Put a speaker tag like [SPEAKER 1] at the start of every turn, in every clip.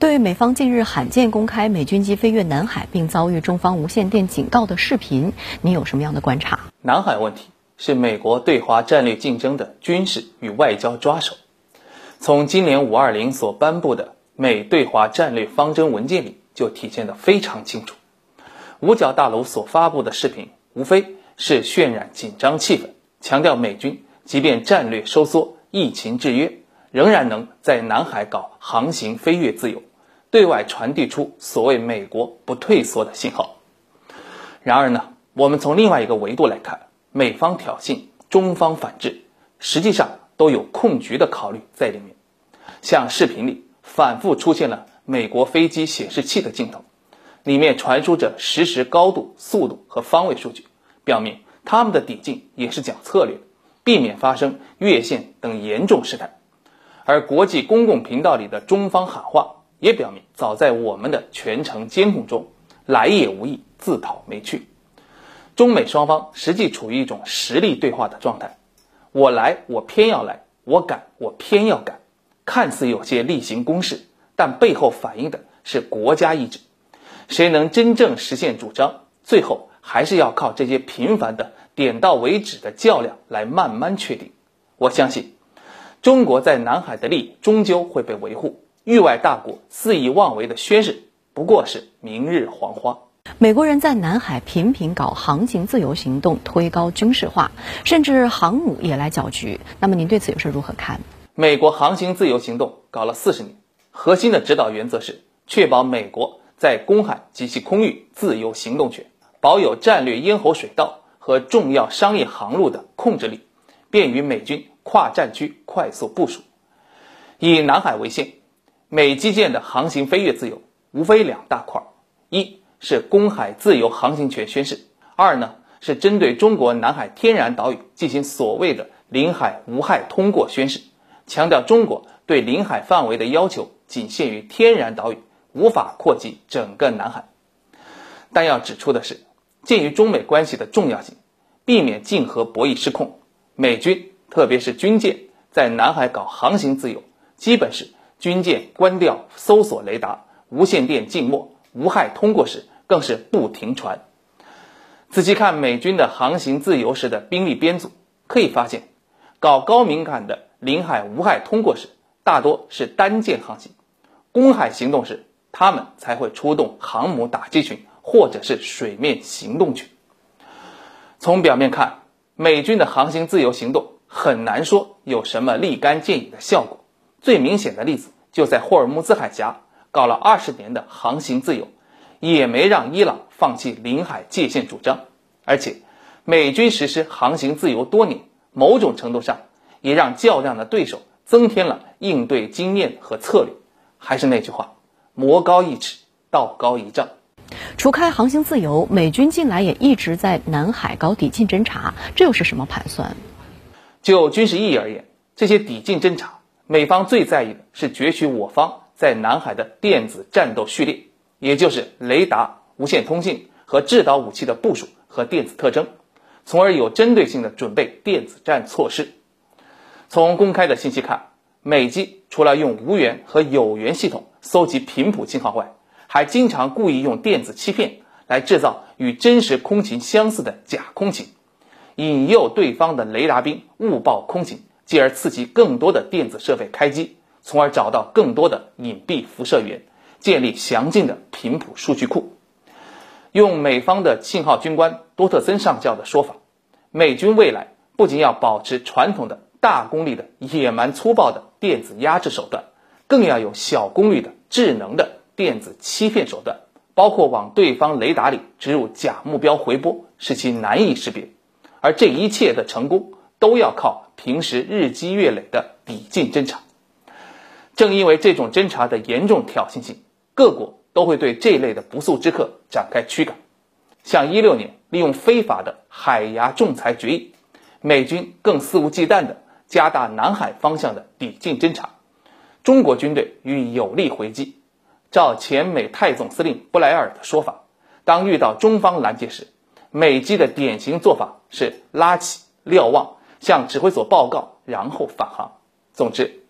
[SPEAKER 1] 对美方近日罕见公开美军机飞越南海并遭遇中方无线电警告的视频，你有什么样的观察？
[SPEAKER 2] 南海问题是美国对华战略竞争的军事与外交抓手。从今年五二零所颁布的美对华战略方针文件里就体现得非常清楚。五角大楼所发布的视频无非是渲染紧张气氛，强调美军即便战略收缩、疫情制约，仍然能在南海搞航行飞越自由。对外传递出所谓美国不退缩的信号。然而呢，我们从另外一个维度来看，美方挑衅，中方反制，实际上都有控局的考虑在里面。像视频里反复出现了美国飞机显示器的镜头，里面传输着实时高度、速度和方位数据，表明他们的抵近也是讲策略，避免发生越线等严重事态。而国际公共频道里的中方喊话。也表明，早在我们的全程监控中，来也无意自讨没趣。中美双方实际处于一种实力对话的状态。我来，我偏要来；我赶，我偏要赶。看似有些例行公事，但背后反映的是国家意志。谁能真正实现主张，最后还是要靠这些频繁的点到为止的较量来慢慢确定。我相信，中国在南海的利益终究会被维护。域外大国肆意妄为的宣示，不过是明日黄花。
[SPEAKER 1] 美国人在南海频频搞航行自由行动，推高军事化，甚至航母也来搅局。那么您对此又是如何看？
[SPEAKER 2] 美国航行自由行动搞了四十年，核心的指导原则是确保美国在公海及其空域自由行动权，保有战略咽喉水道和重要商业航路的控制力，便于美军跨战区快速部署。以南海为线。美基建的航行飞跃自由，无非两大块：一是公海自由航行权宣誓；二呢是针对中国南海天然岛屿进行所谓的领海无害通过宣誓，强调中国对领海范围的要求仅限于天然岛屿，无法扩及整个南海。但要指出的是，鉴于中美关系的重要性，避免竞合博弈失控，美军特别是军舰在南海搞航行自由，基本是。军舰关掉搜索雷达，无线电静默，无害通过时更是不停传。仔细看美军的航行自由时的兵力编组，可以发现，搞高敏感的领海无害通过时，大多是单舰航行；公海行动时，他们才会出动航母打击群或者是水面行动群。从表面看，美军的航行自由行动很难说有什么立竿见影的效果。最明显的例子就在霍尔木兹海峡搞了二十年的航行自由，也没让伊朗放弃领海界限主张，而且美军实施航行自由多年，某种程度上也让较量的对手增添了应对经验和策略。还是那句话，魔高一尺，道高一丈。
[SPEAKER 1] 除开航行自由，美军近来也一直在南海搞抵近侦察，这又是什么盘算？
[SPEAKER 2] 就军事意义而言，这些抵近侦察。美方最在意的是攫取我方在南海的电子战斗序列，也就是雷达、无线通信和制导武器的部署和电子特征，从而有针对性的准备电子战措施。从公开的信息看，美机除了用无源和有源系统搜集频谱信号外，还经常故意用电子欺骗来制造与真实空情相似的假空情，引诱对方的雷达兵误报空情。进而刺激更多的电子设备开机，从而找到更多的隐蔽辐射源，建立详尽的频谱数据库。用美方的信号军官多特森上校的说法，美军未来不仅要保持传统的大功率的野蛮粗暴的电子压制手段，更要有小功率的智能的电子欺骗手段，包括往对方雷达里植入假目标回波，使其难以识别。而这一切的成功。都要靠平时日积月累的抵近侦察。正因为这种侦察的严重挑衅性，各国都会对这类的不速之客展开驱赶。像一六年利用非法的海牙仲裁决议，美军更肆无忌惮地加大南海方向的抵近侦察，中国军队予以有力回击。照前美太总司令布莱尔的说法，当遇到中方拦截时，美机的典型做法是拉起、瞭望。向指挥所报告，然后返航。总之，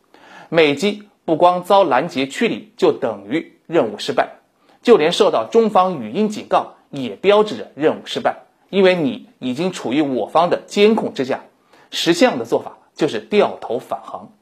[SPEAKER 2] 美机不光遭拦截驱离，就等于任务失败，就连受到中方语音警告，也标志着任务失败，因为你已经处于我方的监控之下。识相的做法就是掉头返航。